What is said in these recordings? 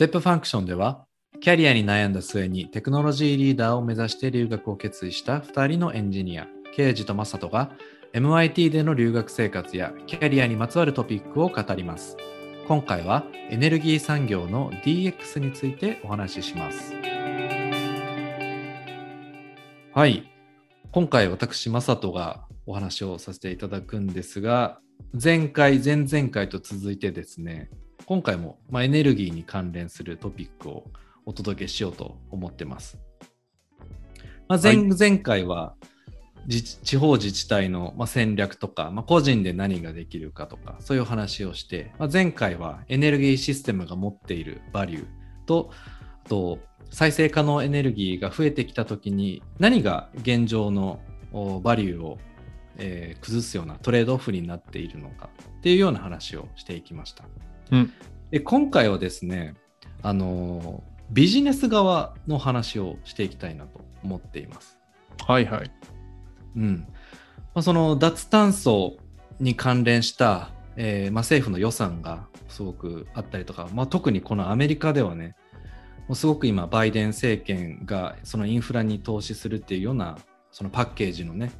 Step Function では、キャリアに悩んだ末にテクノロジーリーダーを目指して留学を決意した2人のエンジニア、ケイジとマサトが MIT での留学生活やキャリアにまつわるトピックを語ります。今回はエネルギー産業の DX についてお話しします。はい。今回私、マサトがお話をさせていただくんですが、前回、前々回と続いてですね、今回も、まあ、エネルギーに関連するトピックをお届けしようと思ってます。まあ、前はい前回は自地方自治体の、まあ、戦略とか、まあ、個人で何ができるかとかそういうお話をして、まあ、前回はエネルギーシステムが持っているバリューとあと再生可能エネルギーが増えてきた時に何が現状のおバリューを、えー崩すようなトレードオフになっているのかっていうような話をしていきました。うんで今回はですねあのービジネス側の話をしていきたいなと思っています。はいはい。うんまあ、その脱炭素に関連した、えーまあ、政府の予算がすごくあったりとか、まあ、特にこのアメリカではねもうすごく今バイデン政権がそのインフラに投資するっていうようなそのパッケージのね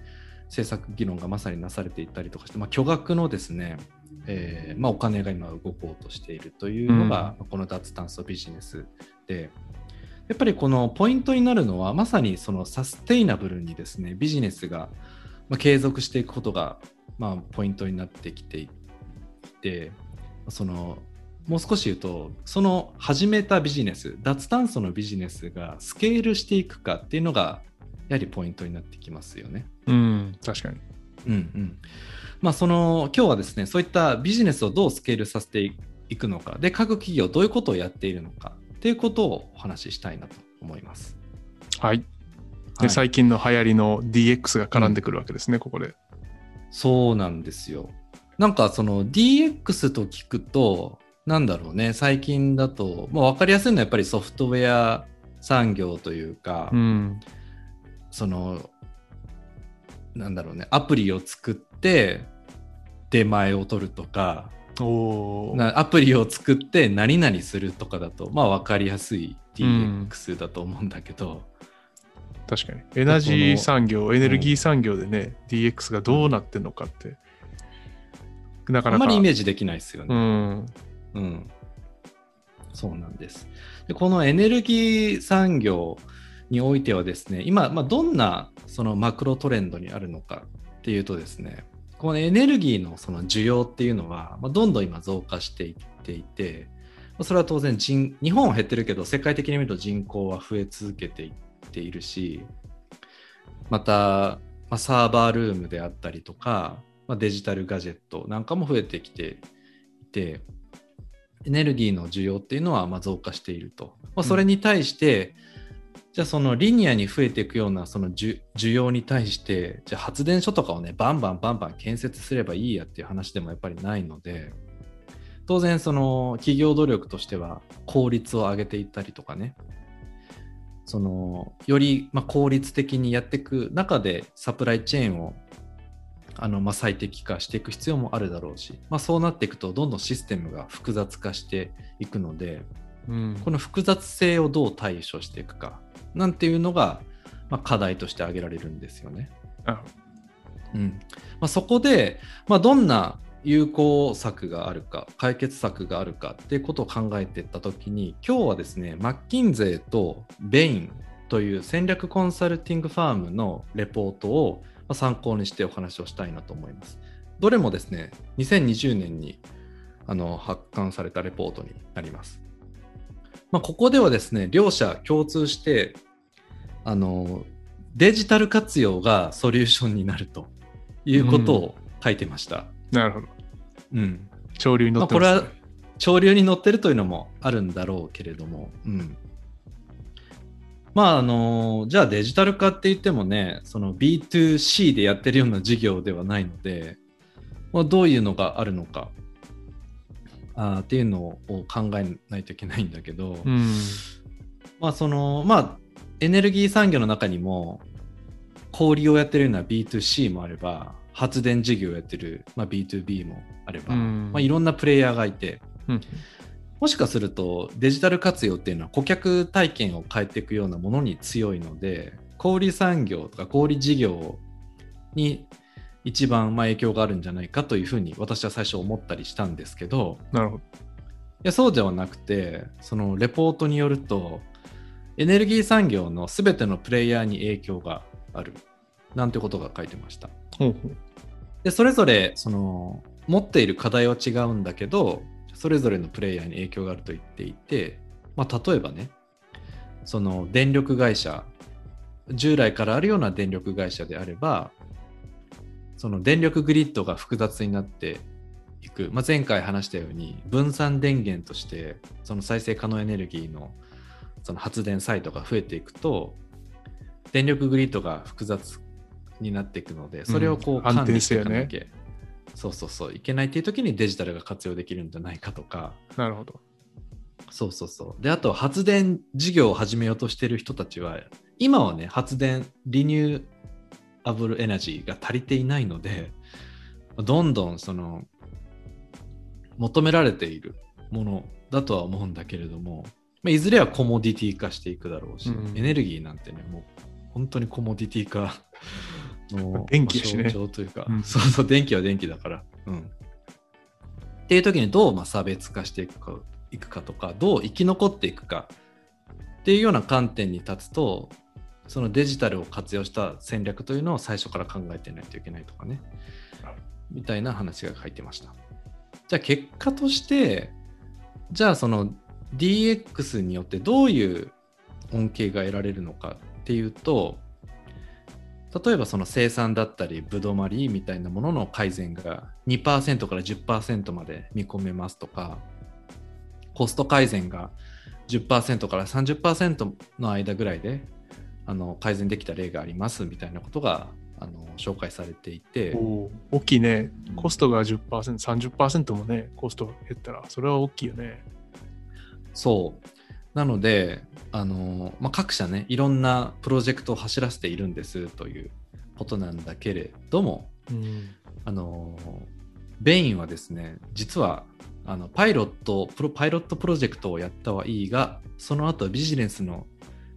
政策議論がまさになされていったりとかして、まあ、巨額のですね、えーまあ、お金が今動こうとしているというのが、この脱炭素ビジネスでやっぱりこのポイントになるのはまさにそのサステイナブルにですねビジネスがまあ継続していくことがまあポイントになってきていてそのもう少し言うとその始めたビジネス脱炭素のビジネスがスケールしていくかっていうのがやはりポイントになってきますよね。うん、確かに。うんうんまあ、その今日はですねそういったビジネスをどうスケールさせていくのかで各企業どういうことをやっているのかっていうことをお話ししたいなと思います。はい。で、はい最近の流行りの DX が絡んでくるわけですね、ここで。そうなんですよ。なんかその DX と聞くとなんだろうね最近だと、まあ、分かりやすいのはやっぱりソフトウェア産業というか、うん。そのなんだろうねアプリを作って出前を取るとかおアプリを作って何々するとかだとまあ分かりやすい DX だと思うんだけど、確かに。エナジー産業、エネルギー産業でね、DX がどうなってんのかって。なかなか。あんまりイメージできないですよね。うん。うん。そうなんです。でこのエネルギー産業においてはですね、今、まあ、どんなそのマクロトレンドにあるのかっていうとですね、このエネルギーのその需要っていうのは、まあ、どんどん今増加していっていて、まあそれは当然人、日本は減ってるけど、世界的に見ると人口は増え続けていっているし、また、まあ、サーバールームであったりとか、まあ、デジタルガジェットなんかも増えてきていて、エネルギーの需要っていうのはまあ増加していると。まあ、それに対して、じゃあそのリニアに増えていくようなその需需要に対して、じゃあ発電所とかをね、バンバンバンバン建設すればいいやっていう話でもやっぱりないので、当然その企業努力としては効率を上げていったりとかね、そのよりまあ効率的にやっていく中でサプライチェーンをあのまあ最適化していく必要もあるだろうし、まあ、そうなっていくとどんどんシステムが複雑化していくのでうん。この複雑性をどう対処していくかなんていうのが、まあ、課題として挙げられるんですよね。あうんまあ、そこで、まあ、どんな有効策があるか解決策があるかっていうことを考えていった時に今日はですねマッキンゼーとベインという戦略コンサルティングファームのレポートをまあ参考にしてお話をしたいなと思います。どれもですね2020年にあの発刊されたレポートになります。まあ、ここではですね両者共通してあのデジタル活用がソリューションになるということを書いてました。なるほど。うん。潮流に乗ってます、まあ、ねこれは潮流に乗ってるというのもあるんだろうけれども、うん。まあ、あの、じゃあデジタル化って言ってもね、その B2C でやってるような事業ではないので、まあ、どういうのがあるのかあーっていうのを考えないといけないんだけど、うん。まあそのまあエネルギー産業の中にも小売りをやってるような B2C もあれば発電事業をやってる、まあ、B2B もあれば、うんまあ、いろんなプレイヤーがいてうんもしかするとデジタル活用っていうのは顧客体験を変えていくようなものに強いので小売産業とか小売事業に一番まあ影響があるんじゃないかというふうに私は最初思ったりしたんですけどなるほど。いやそうではなくてそのレポートによるとエネルギー産業の全てのプレイヤーに影響があるなんてことが書いてましたほうほうでそれぞれその持っている課題は違うんだけどそれぞれのプレイヤーに影響があると言っていて、まあ、例えばねその電力会社従来からあるような電力会社であればその電力グリッドが複雑になっていく、まあ、前回話したように分散電源としてその再生可能エネルギーのその発電サイトが増えていくと電力グリッドが複雑になっていくのでそれをこううん管理していかな安きゃ、そうそうそういけないっていう時にデジタルが活用できるんじゃないかとか。なるほど。そうそうそう。であと発電事業を始めようとしてる人たちは今はね発電リニューアブルエナジーが足りていないのでどんどんその求められているものだとは思うんだけれども、まあ、いずれはコモディティ化していくだろうし、うん。エネルギーなんてねもう本当にコモディティ化の 電気象徴というか、うん。そうそう電気は電気だから、うん、っていう時にどうまあ差別化していくかいくかとかどう生き残っていくかっていうような観点に立つとそのデジタルを活用した戦略というのを最初から考えてないといけないとかね。みたいな話が書いてました。じゃあ結果としてじゃあその DX によってどういう恩恵が得られるのかっていうと例えばその生産だったりぶどまりみたいなものの改善が2%から10%まで見込めますとかコスト改善が10%から30%の間ぐらいであの改善できた例がありますみたいなことがあの紹介されていて、大きいね。コストが10%、30%もね、コスト減ったら、それは大きいよね。そうなのであの、まあ、各社ねいろんなプロジェクトを走らせているんですということなんだけれどもうん。あのベインはですね実はあのパイロットプロパイロットプロジェクトをやったはいいがその後ビジネスの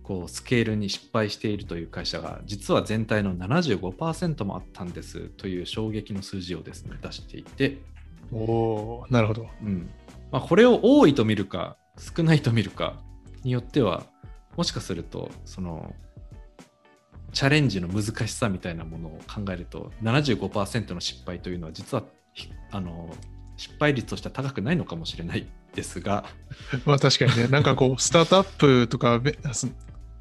こうスケールに失敗しているという会社が実は全体の75%もあったんですという衝撃の数字をですね出していて、おおなるほど。うん。まあ、これを多いと見るか少ないと見るかによってはもしかするとそのチャレンジの難しさみたいなものを考えると75%の失敗というのは実はひあの失敗率としては高くないのかもしれないですが、まあ確かにね、なんかこう、スタートアップとかべ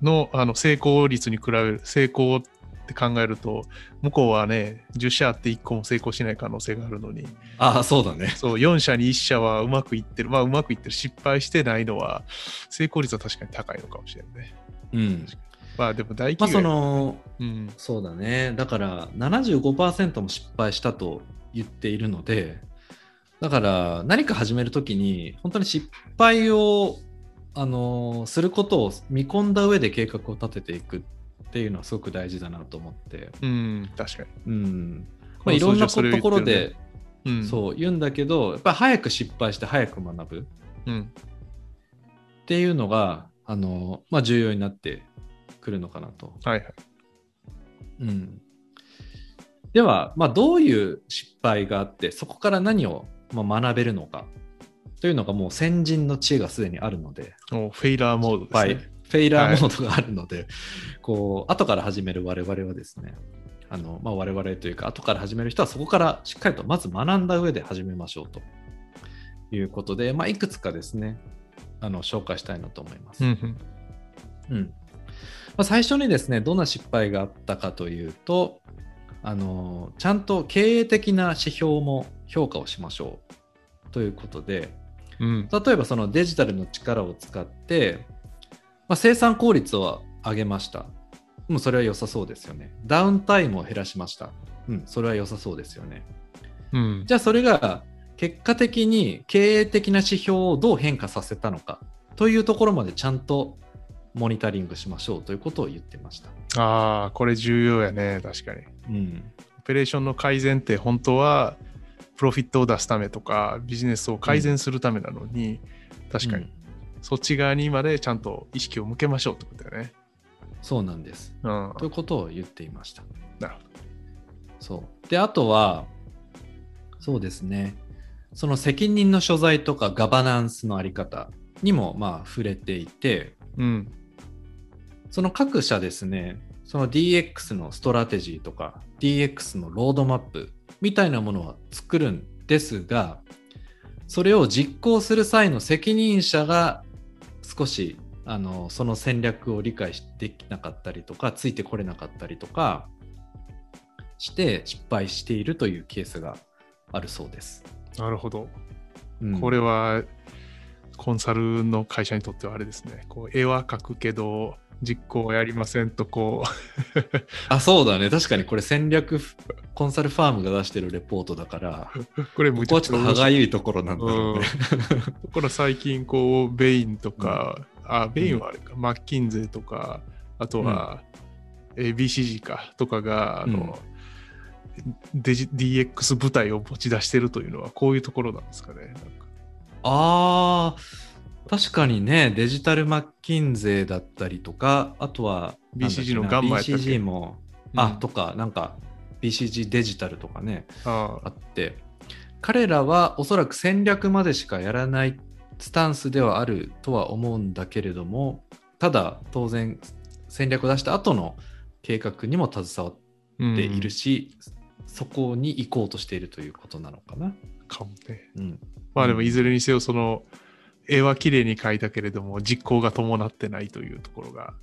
のあの成功率に比べる、成功って考えると、向こうはね、10社あって1個も成功しない可能性があるのに、ああ、そうだね。そう、4社に1社はうまくいってる、まあうまくいってる、失敗してないのは、成功率は確かに高いのかもしれないね。うん。まあでも大まあ企業、その、うん、そうだね。だから75%も失敗したと言っているので、だから何か始めるときに本当に失敗をあのすることを見込んだ上で計画を立てていくっていうのはすごく大事だなと思って、うん、確かに。うん。まあ、いろんなところでうん、そう言うんだけど、やっぱり早く失敗して早く学ぶ。っうん。ていうのがあの、まあ、重要になってくるのかなと。はいはい。うん、では、まあ、どういう失敗があってそこから何を、まあ、学べるのかというのがもう先人の知恵がすでにあるので。フェイラーモードですはい。ね。フェイラーモードがあるので、こう後から始める我々はですね。あの、まあ、我々というか後から始める人はそこからしっかりとまず学んだ上で始めましょうと。いうことで、まあ、いくつかですねあの紹介したいなと思います。うんうん。うん。まあ、最初にですねどんな失敗があったかというとあのちゃんと経営的な指標も評価をしましょう。ということでうん。例えばそのデジタルの力を使って、まあ、生産効率を上げましたもうそれは良さそうですよねダウンタイムを減らしましたうんそれは良さそうですよねうん。じゃあそれが結果的に経営的な指標をどう変化させたのかというところまでちゃんとモニタリングしましょうということを言ってました。ああ、これ重要やね、確かに。うん、オペレーションの改善って本当はプロフィットを出すためとかビジネスを改善するためなのに、確かに、うんそっち側にまでちゃんと意識を向けましょうってことだよね。そうなんです。うん。ということを言っていました。なるほそう。で、あとは、そうですね。その責任の所在とかガバナンスのあり方にもまあ触れていて、ど。うん。その各社ですね、その DX の strategy とか DX のロードマップみたいなものは作るんですが、それを実行する際の責任者が少しあのその戦略を理解できなかったりとか、ついてこれなかったりとかして失敗しているというケースがあるそうです。なるほど。うんこれは、コンサルの会社にとってはあれですね。こう絵は描くけど、実行はやりませんと、こあ、そうだね。確かにこれ戦略コンサルファームが出してるレポートだから、う、これむここはちょっと歯がい。ゆいところなんだろうね。だから最近、こう、ベインとか、あ、ベインはあれか、マッキンゼーとか、あとは、えー BCG か、とかが、あの、デジ DX 部隊を持ち出してるというのは、こういうところなんですかね。ああ、確かにね、デジタルマッキンゼーだったりとか、あとは、BCG のガンマやったっけ？BCG も、あ、うんとか、なんか、BCG デジタルとかね、ああって、彼らはおそらく戦略までしかやらないスタンスではあるとは思うんだけれども、ただ、当然、戦略を出した後の計画にも携わうんっているし、そこに行こうとしているということなのかな。かもね。うん。まあでもいずれにせよその絵は綺麗に描いたけれども実行が伴ってないというところが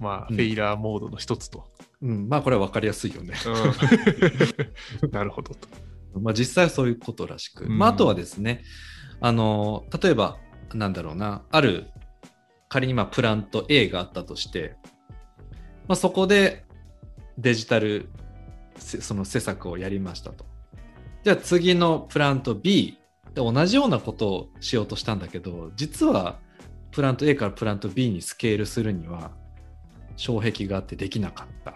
まあうんフェイラーモードの一つと。うん、まあこれは分かりやすいよね。うん なるほどと。まあ実際はそういうことらしく。うんまああとはですね、あの、例えば、なんだろうな、ある、仮にまあプラント A があったとして、まあそこでデジタル、せその施策をやりましたと。じゃあ次のプラント B で同じようなことをしようとしたんだけど、実はプラント A からプラント B にスケールするには、障壁があってできなかった。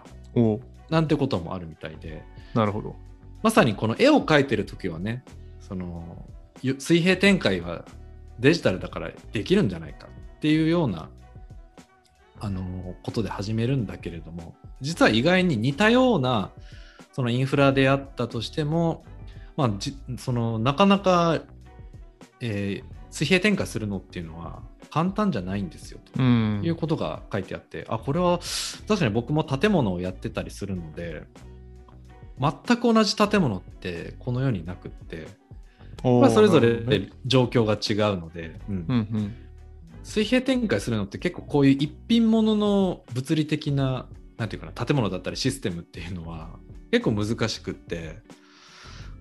なんてこともあるみたいで、なるほど。まさにこの絵を描いてる時はね、そのゆ水平展開はデジタルだからできるんじゃないかっていうようなあのことで始めるんだけれども、実は意外に似たようなそのインフラであったとしても、まあ、じそのなかなか、えー水平展開するのっていうのは簡単じゃないんですよと。うん。いうことが書いてあって、あ、これは確かに僕も建物をやってたりするので、全く同じ建物ってこの世になくって、まあ、それぞれ状況が違うので、うん。うんうん。水平展開するのって結構こういう一品物の物理的な、なんていうかな、建物だったりシステムっていうのは結構難しくって、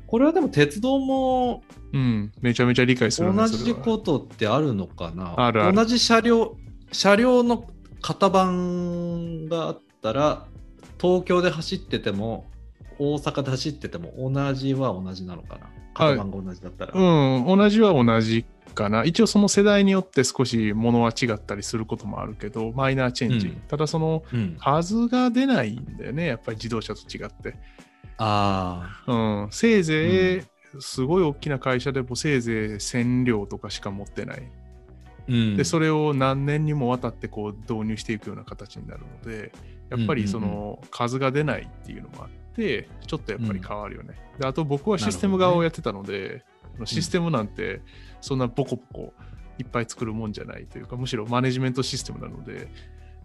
これはでも鉄道もうん、めちゃめちゃ理解するね同じことってあるのかな？あるある。同じ車両車両の型番があったら東京で走ってても大阪で走ってても同じは同じなのかな？型番が同じだったら、うん、同じは同じかな。一応その世代によって少しものは違ったりすることもあるけど、マイナーチェンジ。うん。ただそのうん。数が出ないんだよね、やっぱり自動車と違って。あうん、せいぜい、すごい大きな会社でもせいぜい1000両とかしか持ってない。ー、うん、で、それを何年にもわたってこう導入していくような形になるので、やっぱりその数が出ないっていうのもあって、ちょっとやっぱり変わるよね。であと僕はシステム側をやってたので、システムなんてそんなボコボコいっぱい作るもんじゃないというか、むしろマネジメントシステムなので、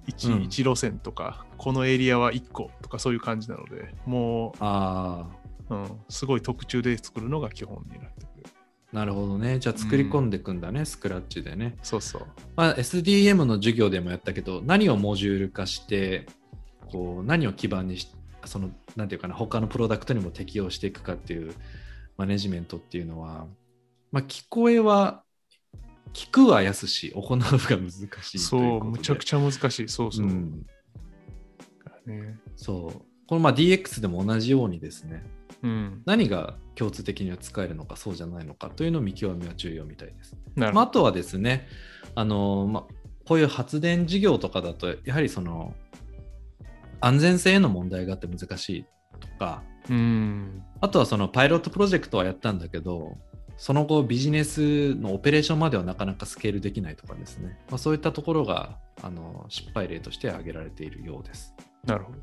1, うん。一路線とか、このエリアは1個とかそういう感じなので、もあう、うん、すごい特注で作るのが基本になってくる。ーなるほどねじゃあ作り込んでいくんだね、スクラッチでね、そうそう。まあ、SDM の授業でもやったけど何をモジュール化してこう何を基盤にしそのなんていうかな他のプロダクトにも適用していくかっていうマネジメントっていうのは、まあ、聞こえは聞くは安し行うが難しいそう、でむちゃくちゃ難しい。そうそう。うんねそうこのまあ DX でも同じようにですねうん、何が共通的には使えるのかそうじゃないのかというのを見極めは重要みたいです。なるまあ。あとはですね、あのまあ、こういう発電事業とかだと、やはりその安全性への問題があって難しいとか、うん。あとはそのパイロットプロジェクトはやったんだけど、その後ビジネスのオペレーションまではなかなかスケールできないとかですね、まあ、そういったところがあの失敗例として挙げられているようです。なるほど。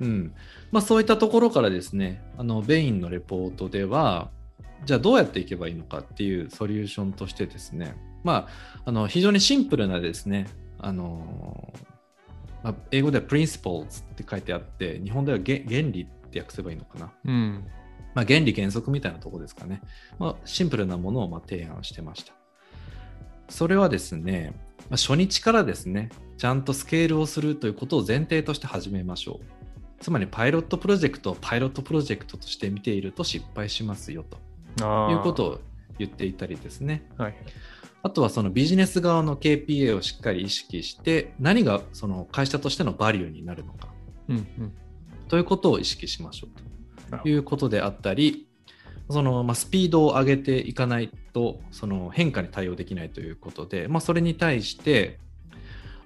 うんまあ、そういったところからですね、あのベインのレポートでは、じゃあどうやっていけばいいのかっていうソリューションとしてですね、まあ、あの非常にシンプルなですね、あのまあ、英語では principles って書いてあって、日本ではげ原理って訳せばいいのかな。うん。まあ、原理原則みたいなところですかね。まあ、シンプルなものをまあ提案してました。それはですね、まあ、初日からですね、ちゃんとスケールをするということを前提として始めましょう。つまりパイロットプロジェクトをパイロットプロジェクトとして見ていると失敗しますよと。いうことを言っていたりですね。はい。あとはそのビジネス側の KPA をしっかり意識して何がその会社としてのバリューになるのかうんうん。ということを意識しましょうということであったりそのまあスピードを上げていかないとその変化に対応できないということで、まあ、それに対して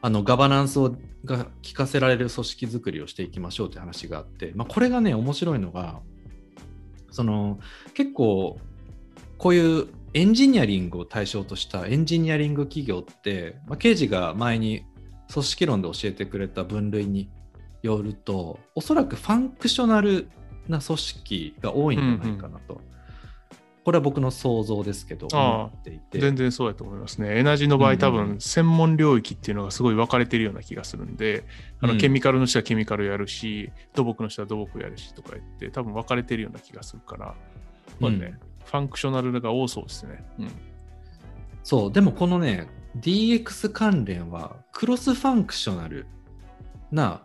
あのガバナンスをが効かせられる組織づくりをしていきましょうという話があって、まあ、これがね面白いのがその結構こういうエンジニアリングを対象としたエンジニアリング企業って、まあ、刑事が前に組織論で教えてくれた分類によるとおそらくファンクショナルな組織が多いんじゃないかなと、これは僕の想像ですけどあ全然そうやと思いますね。エナジーの場合、多分専門領域っていうのがすごい分かれてるような気がするんで、あうんのケミカルの人はケミカルやるし、土木の人は土木やるしとか言って、多分分かれてるような気がするから、ね、うん functional が多そうですね。うん。そうでもこのね DX 関連は cross-functional な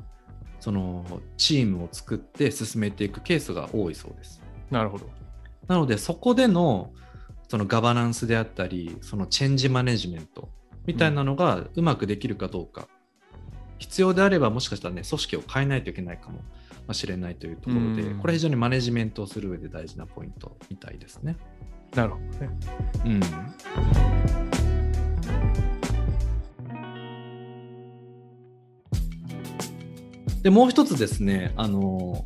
そのチームを作って進めていくケースが多いそうですなるほど。なのでそこでのそのガバナンスであったりそのチェンジマネジメントみたいなのがうまくできるかどうか、必要であればもしかしたらね組織を変えないといけないかもしれないというところで、うんこれ非常にマネジメントをする上で大事なポイントみたいですね。なるほどね。うんでもう一つですね、あの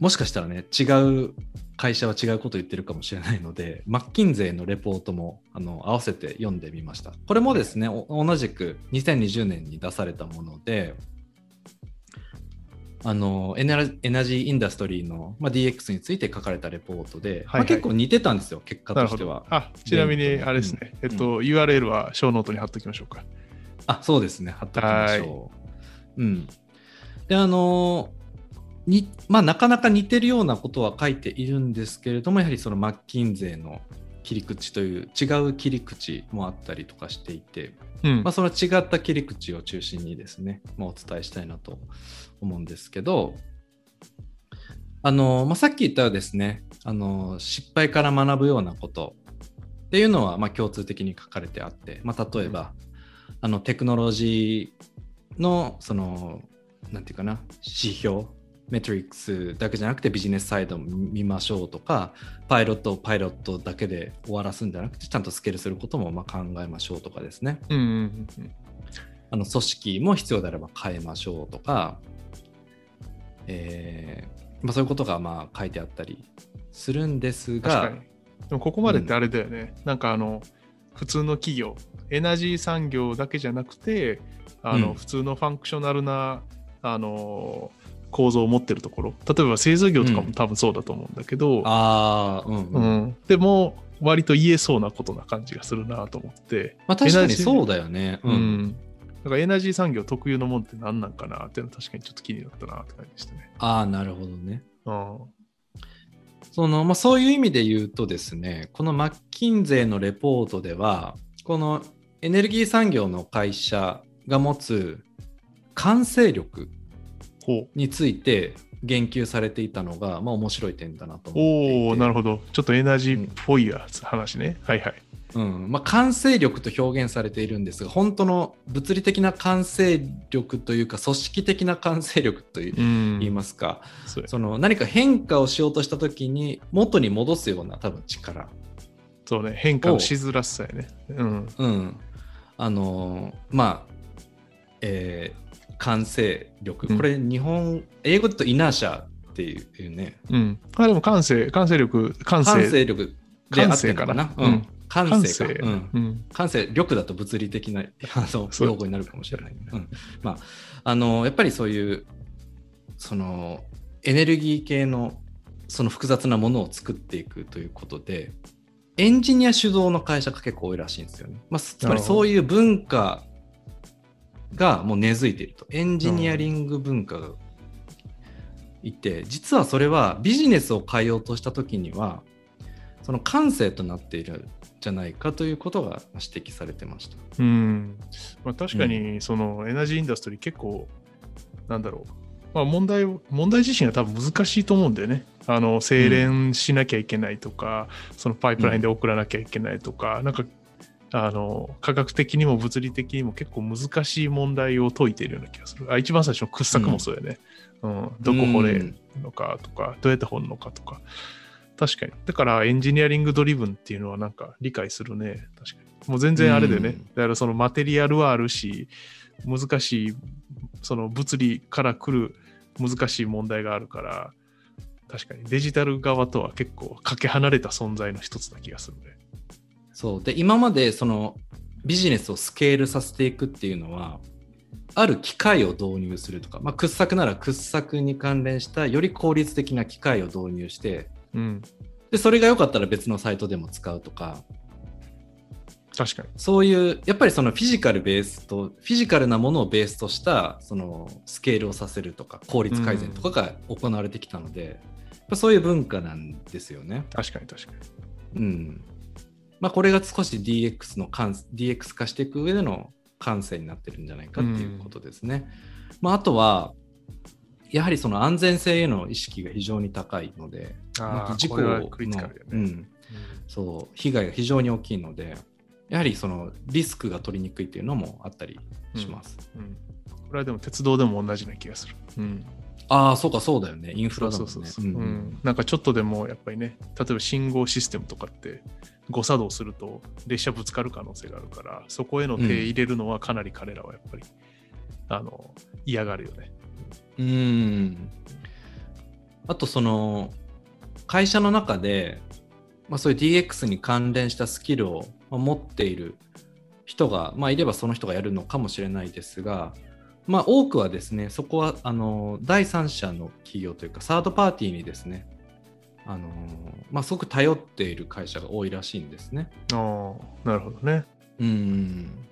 もしかしたらね、違う会社は違うことを言ってるかもしれないので、マッキンゼーのレポートもあの合わせて読んでみました。これもですね、お同じく2020年に出されたもので、あのエナ energy industry の、まあ、DX について書かれたレポートで、はいはいまあ、結構似てたんですよ、結果としては。。あ、ちなみにあれですね。うんえっと、URL は show note に貼っときましょうか。あ、そうですね。貼っときましょう。うん。で、あのに、まあ、なかなか似てるようなことは書いているんですけれども、やはりそのマッキンゼーの切り口という違う切り口もあったりとかしていて、うん。まあ、その違った切り口を中心にですね、まあ、お伝えしたいなと思うんですけど、あのまあ、さっき言ったようですね、あの失敗から学ぶようなことっていうのはまあ共通的に書かれてあって、まあ、例えば、あのテクノロジーのそのなんていうかな指標メトリックスだけじゃなくてビジネスサイドも見ましょうとかパイロットをパイロットだけで終わらすんじゃなくてちゃんとスケールすることもまあ考えましょうとかですねうんうんうんうん。あの組織も必要であれば変えましょうとか、えーまあ、そういうことがまあ書いてあったりするんですが確かに。でもここまでってあれだよね。なんかあの、普通の企業、エナジー産業だけじゃなくて、あの、うん普通のファンクショナルな、あの、構造を持ってるところ。例えば製造業とかうんも多分そうだと思うんだけど、ああ、うん、ううんん。でも、割と言えそうなことな感じがするなと思って。まあ、確かにそうだよね。ううんん。だからエナジー産業特有のもんって何なんかなっていうのは確かにちょっと気になったなって感じでしたね。ああ、なるほどね。うん。そのまあ、そういう意味で言うとですね、このマッキンゼーのレポートでは、このエネルギー産業の会社が持つ完成力。について言及されていたのが、まあ、面白い点だなと思っていて。おおなるほど。ちょっとエナジーっぽいやつ、話ね。はいはい。うんまあ、完成力と表現されているんですが本当の物理的な完成力というか組織的な完成力というん。言いますか、そうやその何か変化をしようとした時に元に戻すような多分力、そうね、変化のしづらさやね。うん。うん、あのーまあえー完成力。うん。これ日本、英語で言うとイナーシャっていうね。うん。あ、でも感性、感性力、感性。完成力であ感性ってかな？感感性か。感性。力だと物理的な 用語になるかもしれない、うん。まあ、あのやっぱりそういうそのエネルギー系のその複雑なものを作っていくということでエンジニア主導の会社が結構多いらしいんですよね、まあ、つまりそういう文化がもう根付いていると。エンジニアリング文化がいて実はそれはビジネスを変えようとした時にはその感性となっているじゃないかということが指摘されてました。うん。まあ、確かにそのエナジーインダストリー結構なんだろう、まあ、問題を問題自身は多分難しいと思うんだよね。あの精錬しなきゃいけないとか、そのパイプラインで送らなきゃいけないとか、なんかあの科学的にも物理的にも結構難しい問題を解いているような気がする。あ一番最初の掘削もそうよね、うん。どこ掘れるのかとか、どうやって掘るのかとか。確かに。だからエンジニアリングドリブンっていうのはなんか理解するね。確かに。もう全然あれだよね、うん。だからそのマテリアルはあるし難しいその物理から来る難しい問題があるから確かにデジタル側とは結構かけ離れた存在の一つな気がするね。そうで今までそのビジネスをスケールさせていくっていうのはある機械を導入するとか、まあ、掘削なら掘削に関連したより効率的な機械を導入してうん、でそれが良かったら別のサイトでも使うとか確かに。そういうやっぱりそのフィジカルベースとフィジカルなものをベースとしたそのスケールをさせるとか効率改善とかが行われてきたので、やっぱそういう文化なんですよね。確かに確かに。うん。まあこれが少し DX の感 DX 化していく上での感性になってるんじゃないかっていうことですね。まああとはやはりその安全性への意識が非常に高いので、まああ、事故のそう被害が非常に大きいので、やはりそのリスクが取りにくいっていうのもあったりします。うん。うん。これはでも鉄道でも同じな気がする。うん、ああ、そうか、そうだよね。インフラだもんね。そうそうそう、うんうんなんかちょっとでもやっぱりね、例えば信号システムとかって誤作動すると列車ぶつかる可能性があるから、そこへの手入れるのはかなり彼らはやっぱり、あの嫌がるよね。うん。あと、その、会社の中で、まあ、そういう DX に関連したスキルをまあ持っている人が、まあ、いればその人がやるのかもしれないですが、まあ、多くはですね、そこはあの第三者の企業というか、サードパーティーにですね、あのまあ、すごく頼っている会社が多いらしいんですね。ああ、なるほどね。うん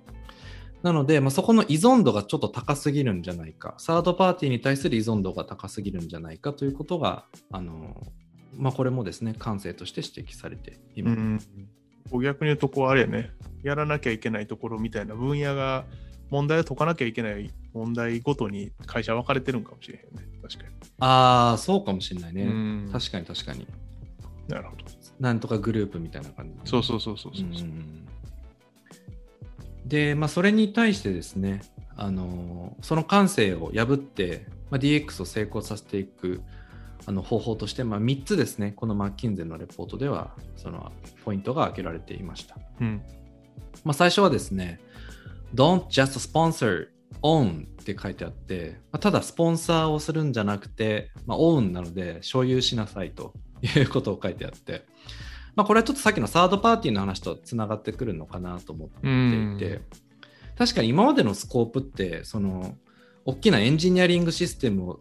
なので、まあ、そこの依存度がちょっと高すぎるんじゃないか、サードパーティーに対する依存度が高すぎるんじゃないかということが、あのまあ、これもですね、感性として指摘されています。逆に言うと、こうあれやね、やらなきゃいけないところみたいな分野が、問題を解かなきゃいけない問題ごとに会社分かれてるんかもしれへんね。確かああ、そうかもしれないに。ね。うん確かに確かに。なるほど。なんとかグループみたいな感じ。そうそうそうそうそう。うんで、まあ、それに対してですね、あのその感性を破って、まあ、DX を成功させていくあの方法として、まあ、3つですね、このマッキンゼンのレポートでは、そのポイントが挙げられていました。うん。まあ、最初はですね、Don't just sponsor, own って書いてあって、まあ、ただスポンサーをするんじゃなくて、まあ、own なので所有しなさいと いうことを書いてあって、まあ、これはちょっとさっきのサードパーティーの話とつながってくるのかなと思ってうん。いて、確かに今までのスコープって、その大きなエンジニアリングシステムを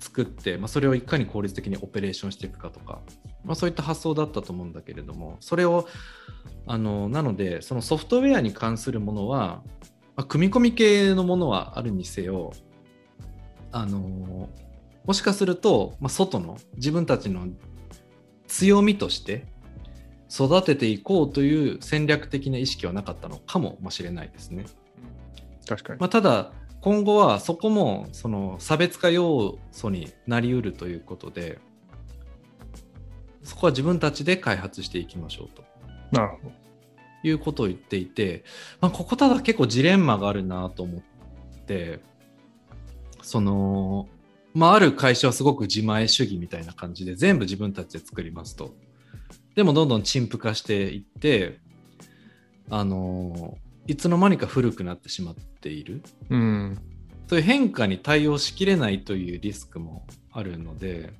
作って、まあ、それをいかに効率的にオペレーションしていくかとか、まあ、そういった発想だったと思うんだけれども、それをあのなので、そのソフトウェアに関するものは、まあ、組み込み系のものはあるにせよ、あのもしかすると、まあ、外の自分たちの強みとして育てていこうという戦略的な意識はなかったのかもしれないですね。確かに。まあ、ただ今後はそこもその差別化要素になりうるということでそこは自分たちで開発していきましょうとなるほど。いうことを言っていて、まあ、ここただ結構ジレンマがあるなと思ってその、まあ、ある会社はすごく自前主義みたいな感じで全部自分たちで作りますとでもどんどん陳腐化していってあのいつの間にか古くなってしまっているうん。そういう変化に対応しきれないというリスクもあるので、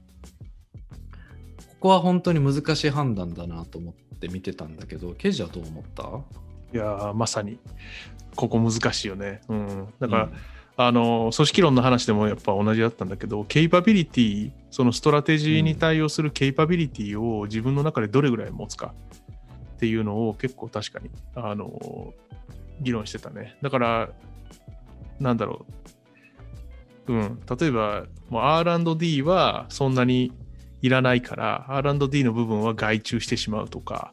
ここは本当に難しい判断だなと思って見てたんだけど、ケイジはどう思った？いやーまさにここ難しいよね。うん、だから、あの組織論の話でもやっぱ同じだったんだけど、 capability、その strategy に対応する capability を自分の中でどれぐらい持つかっていうのを結構確かにあの議論してたね。だから、なんだろう。うん、例えば、R&D はそんなにいらないから、R&D の部分は外注してしまうとか、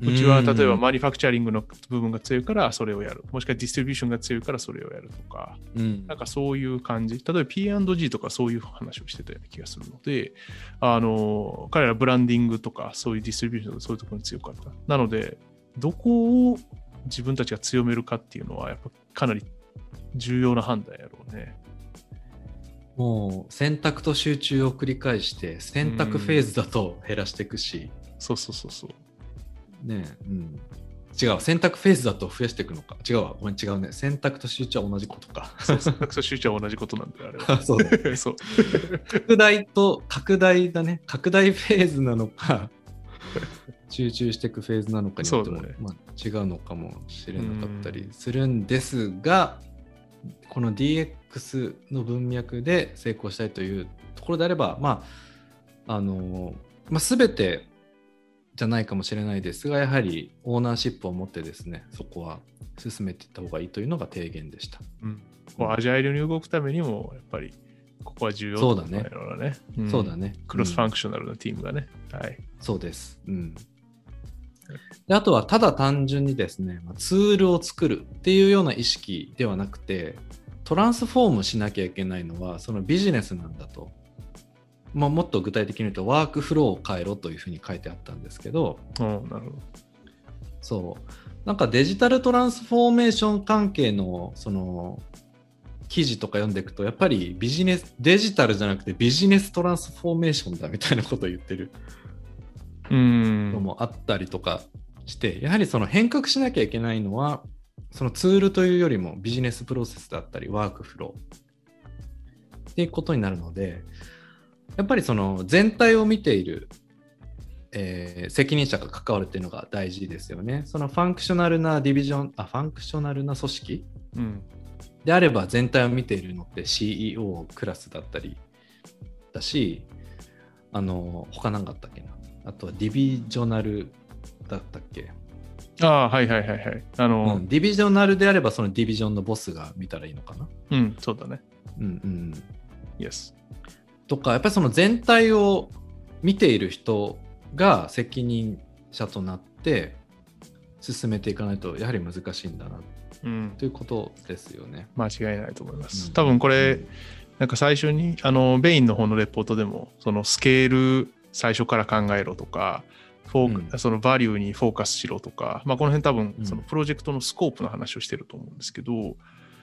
うちは例えばマニファクチャリングの部分が強いからそれをやる。もしくはディストリビューションが強いからそれをやるとか、うんなんかそういう感じ。例えば P&G とかそういう話をしてたような気がするので、あの、彼らブランディングとかそういうディストリビューションとかそういうところに強かった。なので、どこを自分たちが強めるかっていうのはやっぱかなり重要な判断やろうね。もう選択と集中を繰り返して選択フェーズだと減らしていくし、そうそうそうそう。ねうん、違う選択フェーズだと増やしていくのか。違うわ。ごめん違うね。選択と集中は同じことか。そうそう。なんかそう集中は同じことなんだよ、あれは。そうだ そう。拡大と拡大だね。拡大フェーズなのか集中していくフェーズなのかによっても、ね。まあ、違うのかもしれなかったりするんですがこの DX の文脈で成功したいというところであればまああの、まあ、全てじゃないかもしれないですがやはりオーナーシップを持ってですねそこは進めていった方がいいというのが提言でした。うん、こうアジャイルに動くためにも、やっぱり、ここは重要そうだねってことなんやろうね。んそうだねクロスファうんンクショナルなチームがね。はい。そうです。うん。であとはただ単純にですね、まあツールを作るっていうような意識ではなくて、トランスフォームしなきゃいけないのはそのビジネスなんだと。まあ、もっと具体的に言うとワークフローを変えろというふうに書いてあったんですけど、うん、なるほど。そう。なんかデジタルトランスフォーメーション関係のその記事とか読んでいくと、やっぱりビジネス、デジタルじゃなくてビジネストランスフォーメーションだみたいなことを言ってるうんの。もあったりとかして、やはりその変革しなきゃいけないのは、そのツールというよりもビジネスプロセスだったり、ワークフローっていうことになるので、やっぱりその全体を見ている、えー責任者が関わるっていうのが大事ですよね。その functional な division、あ、 functional な組織うん。であれば全体を見ているのって CEO クラスだったりだし、あの、他何かあったっけな。あとは divisional だったっけああ、はいはいはいはい。あの、うん、 divisional であればその division のボスが見たらいいのかな。うん、そうだね。うんうん、Yes。とかやっぱりその全体を見ている人が責任者となって進めていかないとやはり難しいんだなうん。ということですよね。間違いないと思います。うん多分これ、うんなんか最初に、あの、ベインの方のレポートでも、そのスケール最初から考えろとか、フォークうんそのバリューにフォーカスしろとか、まあ、この辺多分うんそのプロジェクトのスコープの話をしてると思うんですけど、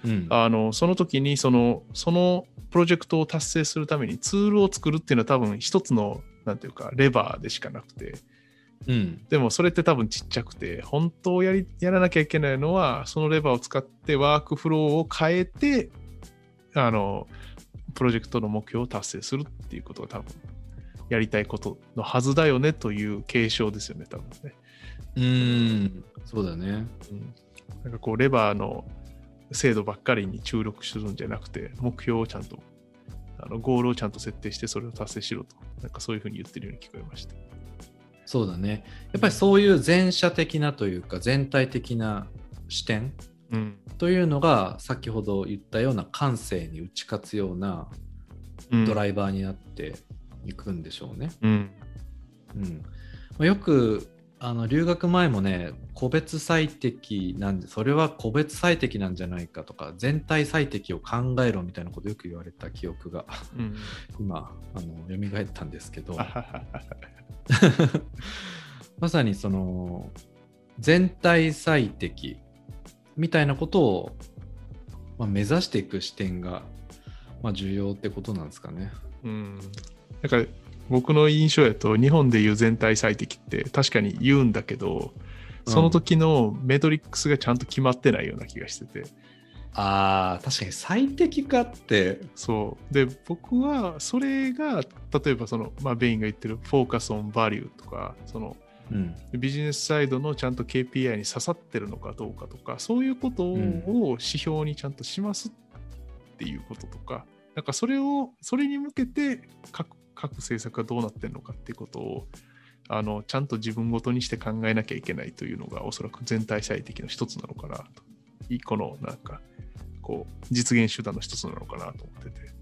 うん。あのその時にそのそのプロジェクトを達成するためにツールを作るっていうのは多分一つのなんていうかレバーでしかなくて。うん。でもそれって多分ちっちゃくて本当やりやらなきゃいけないのはそのレバーを使ってワークフローを変えてあのプロジェクトの目標を達成するっていうことが多分やりたいことのはずだよねという継承ですよね多分ね。うん。そうだね。うん。なんかこうレバーの精度ばっかりに注力するんじゃなくて目標をちゃんとあのゴールをちゃんと設定してそれを達成しろとなんかそういうふうに言ってるように聞こえました。そうだね。やっぱりそういう全社的なというか全体的な視点うんというのが先ほど言ったような感性に打ち勝つようなドライバーになっていくんでしょうね。うんうんまあよくあの留学前もね個別最適なんでそれは個別最適なんじゃないかとか全体最適を考えろみたいなことよく言われた記憶がうん。今あの蘇ったんですけど。まさにその全体最適みたいなことを、まあ、目指していく視点が、まあ、重要ってことなんですかね。うん。なんか僕の印象やと日本でいう全体最適って確かに言うんだけどその時のメトリックスがちゃんと決まってないような気がしてて、ああ、確かに最適化って、そう。で、僕はそれが、例えばその、まあ、ベインが言ってるフォーカスオンバリューとか、そのうん。ビジネスサイドのちゃんと KPI に刺さってるのかどうかとか、そういうことを指標にちゃんとしますっていうこととか、なんかそれを、それに向けて各各政策がどうなってるのかっていうことを、あのちゃんと自分ごとにして考えなきゃいけないというのがおそらく全体最適の一つなのかなと。一個のなんかこう実現手段の一つなのかなと思ってて。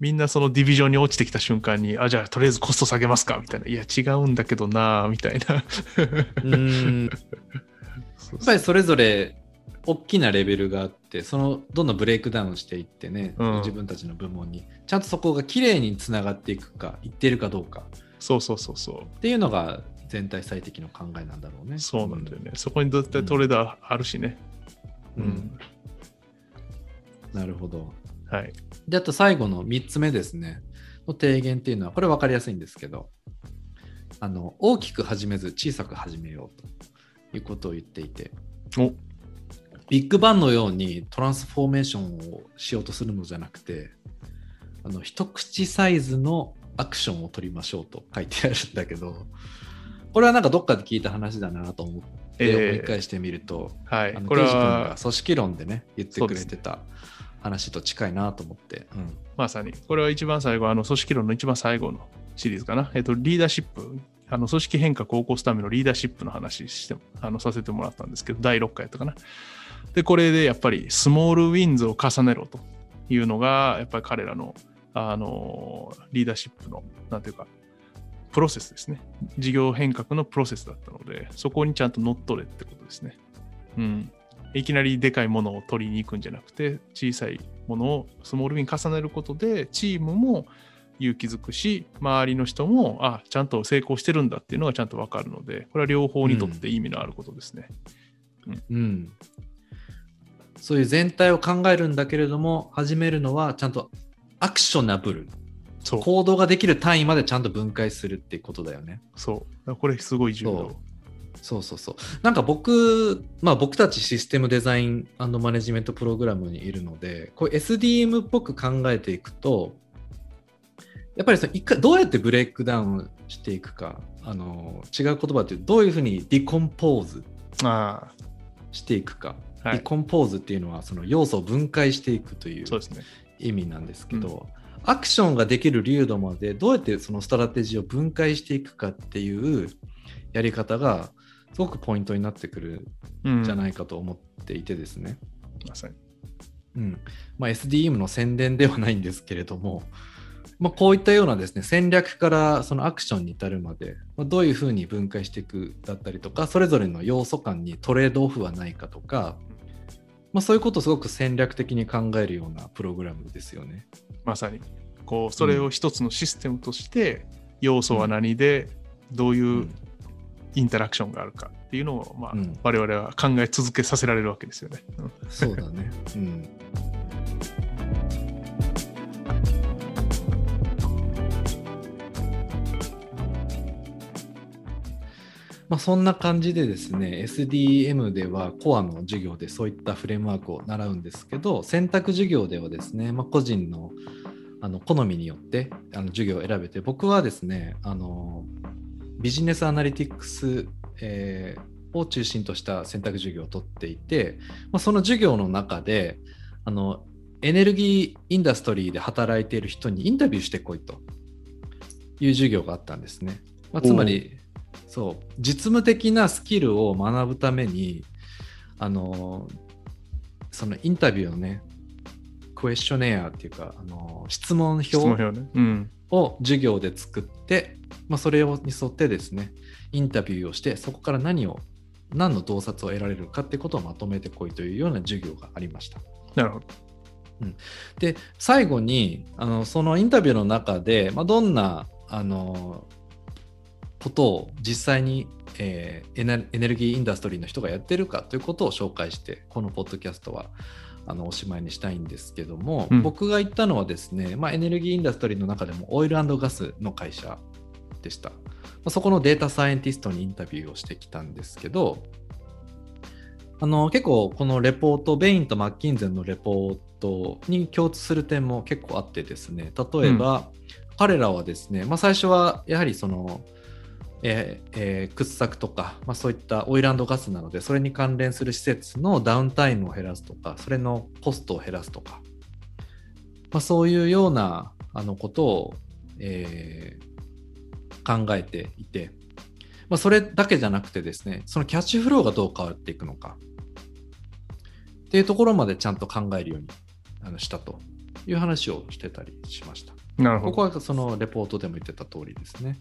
みんなそのディビジョンに落ちてきた瞬間に、あ、じゃあとりあえずコスト下げますかみたいな。いや、違うんだけどなぁみたいな。うん。やっぱりそれぞれ大きなレベルがあって、そのどんどんブレイクダウンしていってね、うん自分たちの部門に、ちゃんとそこが綺麗につながっていくか、いってるかどうかそうそうそうそう。っていうのが全体最適の考えなんだろうね。そうなんだよね。そこに絶対トレーダーあるしね。う。うんん。なるほど。はい。で、あと最後の3つ目ですね。の提言っていうのは、これ分かりやすいんですけど、あの大きく始めず小さく始めようということを言っていて、おビッグバンのようにトランスフォーメーションをしようとするのじゃなくて、あの一口サイズのアクションを取りましょうと書いてあるんだけど、これはなんかどっかで聞いた話だなと思ってえ思いー返してみると、はい。あのこれは組織論でね、言ってくれてた話と近いなと思って。うんまさに、これは一番最後、あの組織論の一番最後のシリーズかな？えっと、リーダーシップ、あの組織変革を起こすためのリーダーシップの話してあのさせてもらったんですけど、第6回やったかな？で、これでやっぱりスモールウィンズを重ねろというのが、やっぱり彼らのあのリーダーシップの、なんていうか、プロセスですね。事業変革のプロセスだったので、そこにちゃんと乗っ取れってことですね。うん。いきなりでかいものを取りに行くんじゃなくて、小さいものをスモールウィン重ねることで、チームも勇気づくし、周りの人も、あ、ちゃんと成功してるんだっていうのがちゃんとわかるので、これは両方にとって意味のあることですね。うん、そういう全体を考えるんだけれども始めるのはちゃんとアクショナブルそう。行動ができる単位までちゃんと分解するってことだよね。そう。これすごい重要。そうそうそう。なんか僕、まあ僕たちシステムデザインマネジメントプログラムにいるので、こう SDM っぽく考えていくと、やっぱりその一回どうやって break down していくか、あの違う言葉で言うとどういうふうに decompose あしていくか。あ、はい。decompose っていうのはその要素を分解していくというそうですね。意味なんですけど、アクションができる粒度までどうやってその strategy を分解していくかっていうやり方がすごくポイントになってくるうん。んじゃないかと思っていてですね、まさに。うん。まあ、SDM の宣伝ではないんですけれども、まあ、こういったようなですね戦略からそのアクションに至るまで、まあ、どういうふうに分解していくだったりとかそれぞれの要素間にトレードオフはないかとか、まあ、そういうことをすごく戦略的に考えるようなプログラムですよね。まさに。こう、それを一つのシステムとして、要素は何で、どういううんインタラクションがあるかっていうのを、まあ、うん我々は考え続けさせられるわけですよね。うんそうだね。うん。まあ、そんな感じでですね、SDM ではコアの授業でそういったフレームワークを習うんですけど、選択授業ではですね、まあ、個人のあの好みによってあの授業を選べて、僕はですね、あのビジネスアナリティクス、えーを中心とした選択授業を取っていて、まあ、その授業の中であのエネルギーインダストリーで働いている人にインタビューしてこいという授業があったんですね。まあ、つまりそう実務的なスキルを学ぶためにあのそのインタビューのねクエスチョネアっていうかあの質問表ね。うん。を授業で作って、まあ、それに沿ってですねインタビューをしてそこから何を何の洞察を得られるかってことをまとめてこいというような授業がありました。なるほど。で最後にあのそのインタビューの中で、まあ、どんなあのことを実際に、えーエネルギーインダストリーの人がやってるかということを紹介してこのポッドキャストはあのおしまいにしたいんですけども、うん僕が言ったのはですね、まあ、エネルギーインダストリーの中でもオイルガスの会社でした。まあそこのデータサイエンティストにインタビューをしてきたんですけど、あの結構このレポート、ベインとマッキンゼンのレポートに共通する点も結構あってですね、例えば、彼らはですね、まあ、最初はやはりその、えーえー掘削とか、まあ、そういったオイルガスなので、それに関連する施設のダウンタイムを減らすとか、それのコストを減らすとか、まあ、そういうようなあのことを、えー考えていて、まあ、それだけじゃなくてですね、そのキャッシュフローがどう変わっていくのかっていうところまでちゃんと考えるようにあのしたという話をしてたりしました。なるほど。ここはそのレポートでも言ってた通りですね。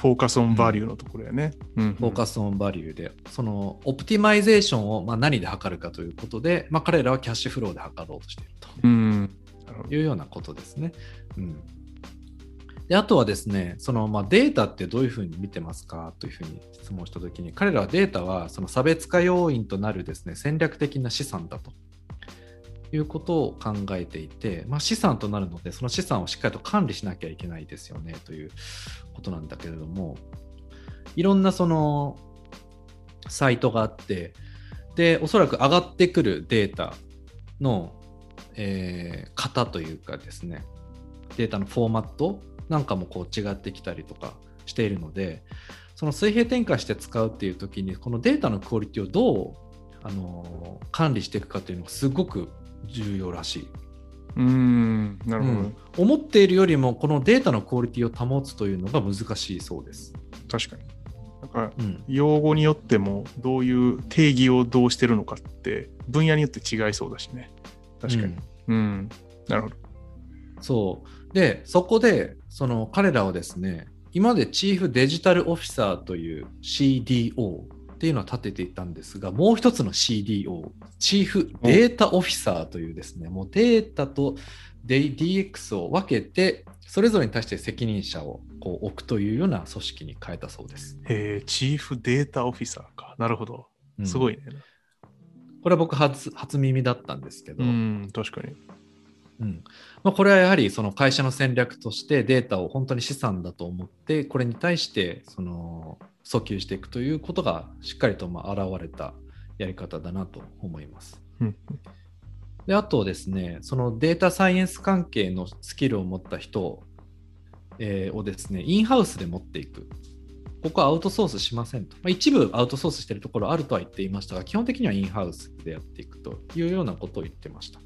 focus on value のところやね。うん focus on value で、その optimization をまあ何で測るかということで、まあ、彼らはキャッシュフローで測ろうとしていると。うん。いうようなことですね。うん、であとはですね、そのまあデータってどういうふうに見てますかというふうに質問したときに、彼らはデータはその差別化要因となるですね戦略的な資産だということを考えていて、まあ、資産となるので、その資産をしっかりと管理しなきゃいけないですよねということなんだけれども、いろんなそのサイトがあって、で、おそらく上がってくるデータの、えー型というかですね、データのフォーマットなんかもこう違ってきたりとかしているので、その水平転換して使うっていう時に、このデータのクオリティをどうあの管理していくかっていうのがすごく重要らしい。うん。なるほど。うん思っているよりもこのデータのクオリティを保つというのが難しいそうです。確かに。なんかうん、用語によってもどういう定義をどうしてるのかって分野によって違いそうだしね。確かに。うん。なるほど。そう。で、そこで、その彼らはですね、今までチーフデジタルオフィサーという CDO っていうのを立てていたんですが、もう一つの CDO、チーフデータオフィサーというですね、もうデータと DX を分けて、それぞれに対して責任者をこう置くというような組織に変えたそうです。へえ、チーフデータオフィサーか。なるほど。うんすごいね。これは僕初初耳だったんですけど、うん、確かに。うんまあ、これはやはりその会社の戦略としてデータを本当に資産だと思ってこれに対してその訴求していくということがしっかりとまあ現れたやり方だなと思います。うんであとですねそのデータサイエンス関係のスキルを持った人、えーをですねインハウスで持っていく。ここはアウトソースしませんと。まあ、一部アウトソースしているところあるとは言っていましたが、基本的にはインハウスでやっていくというようなことを言ってました。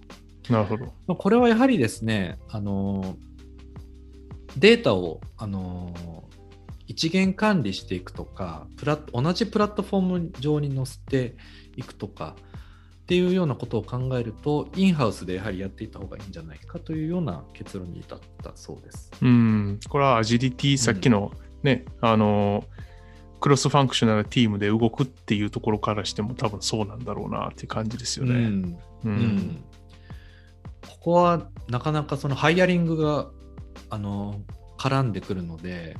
なるほど。まあこれはやはりですね、あのデータを、あの一元管理していくとかプラッ、同じプラットフォーム上に載せていくとかっていうようなことを考えると、インハウスでやはりやっていった方がいいんじゃないかというような結論に至ったそうです。うん、これはアジリティ、さっきのね、あの、クロスファンクショナルティームで動くっていうところからしても多分そうなんだろうなっていう感じですよね。うん。ううん。ここはなかなかそのハイアリングがあの絡んでくるので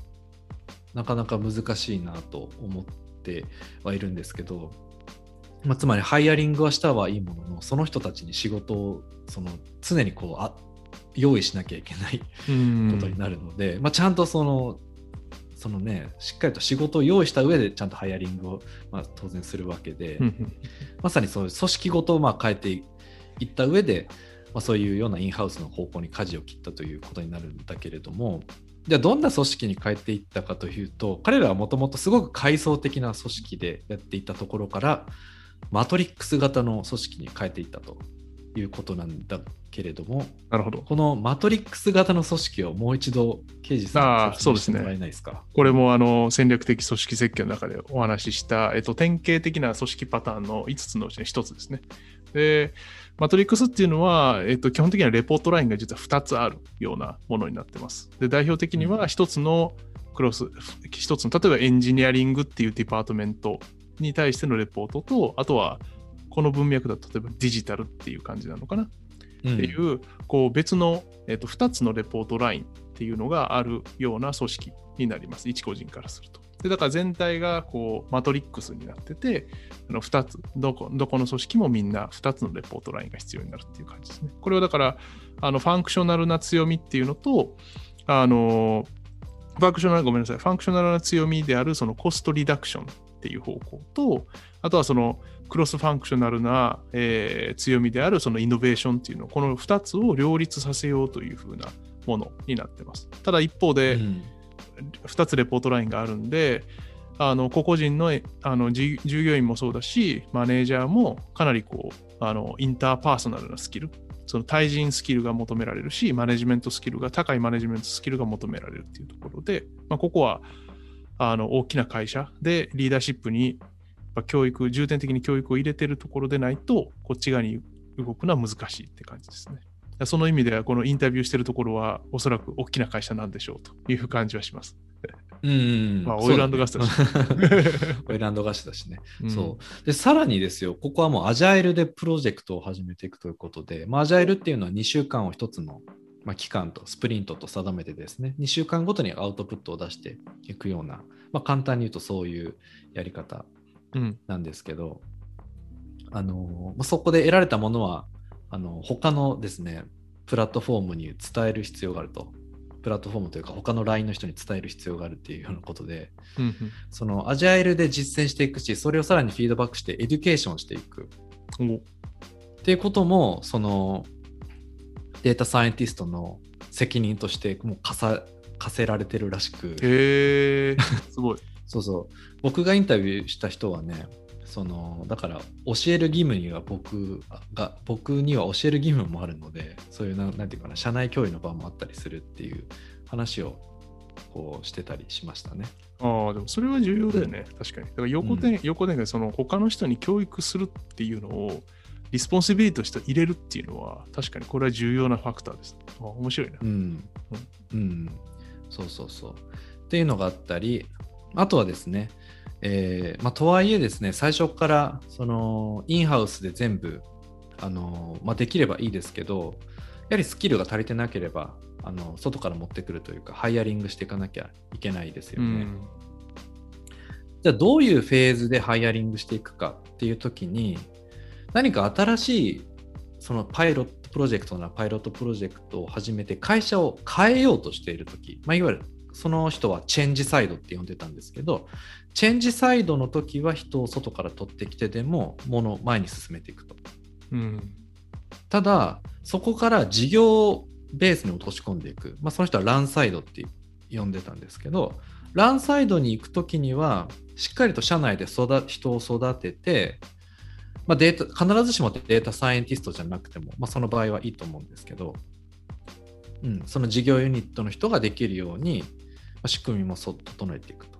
なかなか難しいなと思ってはいるんですけど、まあ、つまりハイアリングはしたはいいもののその人たちに仕事をその常にこうあ用意しなきゃいけないうん。ことになるので、まあ、ちゃんとそのそのねしっかりと仕事を用意した上でちゃんとハイアリングを、まあ、当然するわけで、まさにそういう組織ごとをまあ変えていった上で、まあ、そういうようなインハウスの方向に舵を切ったということになるんだけれども、じゃあどんな組織に変えていったかというと、彼らはもともとすごく階層的な組織でやっていたところから、マトリックス型の組織に変えていったということなんだけれども、なるほど。このマトリックス型の組織をもう一度、ケイジさん説明してもらえないですか？これもあの戦略的組織設計の中でお話しした、えっと、典型的な組織パターンの5つのうちの1つですね。で、マトリックスっていうのは、えっと、基本的にはレポートラインが実は2つあるようなものになってます。で、代表的には1つの cross、1つの、例えばエンジニアリングっていう departmentに対してのレポートと、あとはこの文脈だと例えばデジタルっていう感じなのかな。うんっていう、こう別の、えっと2つのレポートラインっていうのがあるような組織になります。一個人からすると。でだから全体がこうマトリックスになってて、あの2つどこ、どこの組織もみんな2つのレポートラインが必要になるっていう感じですね。これはだから、あのファンクショナルな強みっていうのと、あの、functional、ごめんなさい、 functional な強みであるその cost reduction っていう方向と、あとはその cross-functional な、えー強みであるそのイノベーションっていうのこの2つを両立させようというふうなものになってますただ一方で、うん2つレポートラインがあるんであの個々人のあの従業員もそうだしマネージャーもかなりこうあの interpersonal なスキルその対人スキルが求められるしマネジメントスキルが高いマネジメントスキルが求められるっていうところで、まあ、ここはあの大きな会社でリーダーシップに教育重点的に教育を入れてるところでないとこっち側に動くのは難しいって感じですね。その意味ではこのインタビューしてるところはおそらく大きな会社なんでしょうという感じはします。うんまあオイルランドガスだし オイルランドガスだしね。そう。で、さらにですよ、ここはもうアジャイルでプロジェクトを始めていくということで、まあ、アジャイルっていうのは2週間を1つの、まあ、期間をスプリントと定めてですね、2週間ごとにアウトプットを出していくような、まあ、簡単に言うとそういうやり方うんなんですけど、あのまあそこで得られたものは、あの他のですね、プラットフォームに伝える必要があると。プラットフォームというか、他の LINE の人に伝える必要があるっていうようなことで、うんうん。そのアジャイルで実践していくし、それをさらにフィードバックして education していく。お。っていうことも、そのデータサイエンティストの責任としてもう課さ課せられてるらしく、へえすごい。そうそう、僕がインタビューした人はね、そのだから教える義務には僕が僕には教える義務もあるのでそういうななんていうかな社内教育の場もあったりするっていう話をこうしてたりしましたね。ああ、でもそれは重要だよね。確かに。だから横で、横でその他の人に教育するっていうのを responsibility として入れるっていうのは確かにこれは重要なファクターです。あ面白いな。うん、うん、そうそうそう。っていうのがあったり、あとはですね、えーまあ、とはいえですね、最初からその in-house で全部あの、まあ、できればいいですけど、やはりスキルが足りてなければ、あの外から持ってくるというか、 hiring していかなきゃいけないですよね。うん。じゃあどういうフェーズでハイアリングしていくかっていう時に何か新しいそのパイロットプロジェクトならパイロットプロジェクトを始めて会社を変えようとしている時、まあ、いわゆるその人はチェンジサイドって呼んでたんですけどチェンジサイドの時は人を外から取ってきてでも物を前に進めていくとうん。ただそこから事業ベースに落とし込んでいく、まあ、その人はランサイドって呼んでたんですけどランサイドに行くときにはしっかりと社内で育人を育てて、まあ、データ必ずしもデータサイエンティストじゃなくても、まあ、その場合はいいと思うんですけど、うん、その事業ユニットの人ができるように、まあ、仕組みもそ整えていくと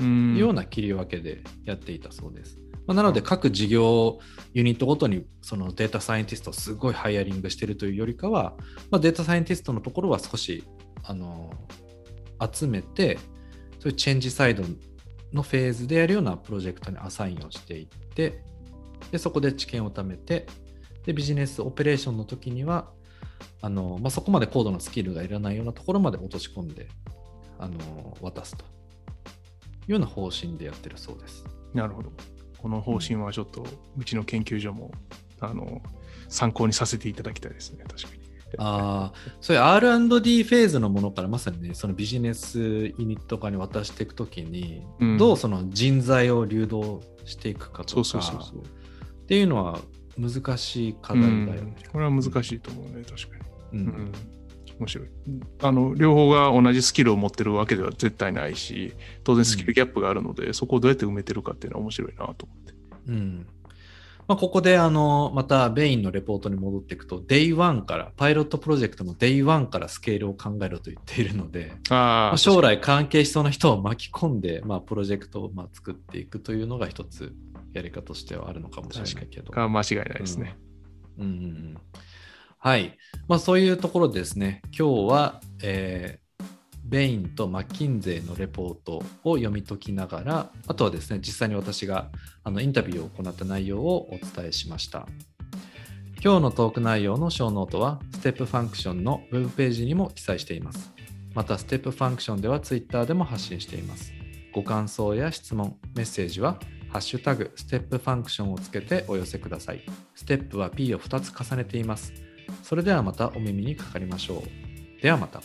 うんいうような切り分けでやっていたそうです。まあ、なので各事業ユニットごとにそのデータサイエンティストをすごいハイアリングしてるというよりかは、まあ、データサイエンティストのところは少しあの集めてそういうチェンジサイドのフェーズでやるようなプロジェクトにアサインをしていってでそこで知見を貯めてでビジネスオペレーションの時にはあの、まあ、そこまで高度なスキルがいらないようなところまで落とし込んであの渡すというような方針でやってるそうです。なるほど。この方針はちょっとうちの研究所もあの参考にさせていただきたいですね。確かに。ああ、そういう R&D フェーズのものからまさにね、そのビジネスユニット化に渡していくときに、うんどうその人材を流動していくかとかそうそうそうそう。っていうのは難しい課題だよね。うんこれは難しいと思うね、確かに。うんうん面白い。あの両方が同じスキルを持ってるわけでは絶対ないし、当然スキルギャップがあるので、そこをどうやって埋めてるかっていうのは面白いなと思って。うんまあ、ここであのまたベインのレポートに戻っていくと、Day1 から、パイロットプロジェクトの Day1 からスケールを考えろと言っているので、ああ、まあ、将来関係しそうな人を巻き込んで、まあ、プロジェクトをまあ作っていくというのが一つやり方としてはあるのかもしれないけど。あ間違いないですね。うんうんうんはい。まあそういうところですね、今日は、えーベインとマッキンゼーのレポートを読み解きながら、あとはですね、実際に私があのインタビューを行った内容をお伝えしました。今日のトーク内容のショーノートは、ステップファンクションのウェブページにも記載しています。また、ステップファンクションでは Twitter でも発信しています。ご感想や質問、メッセージは、ハッシュタグ、ステップファンクションをつけてお寄せください。ステップは P を2つ重ねています。それではまたお耳にかかりましょう。ではまた。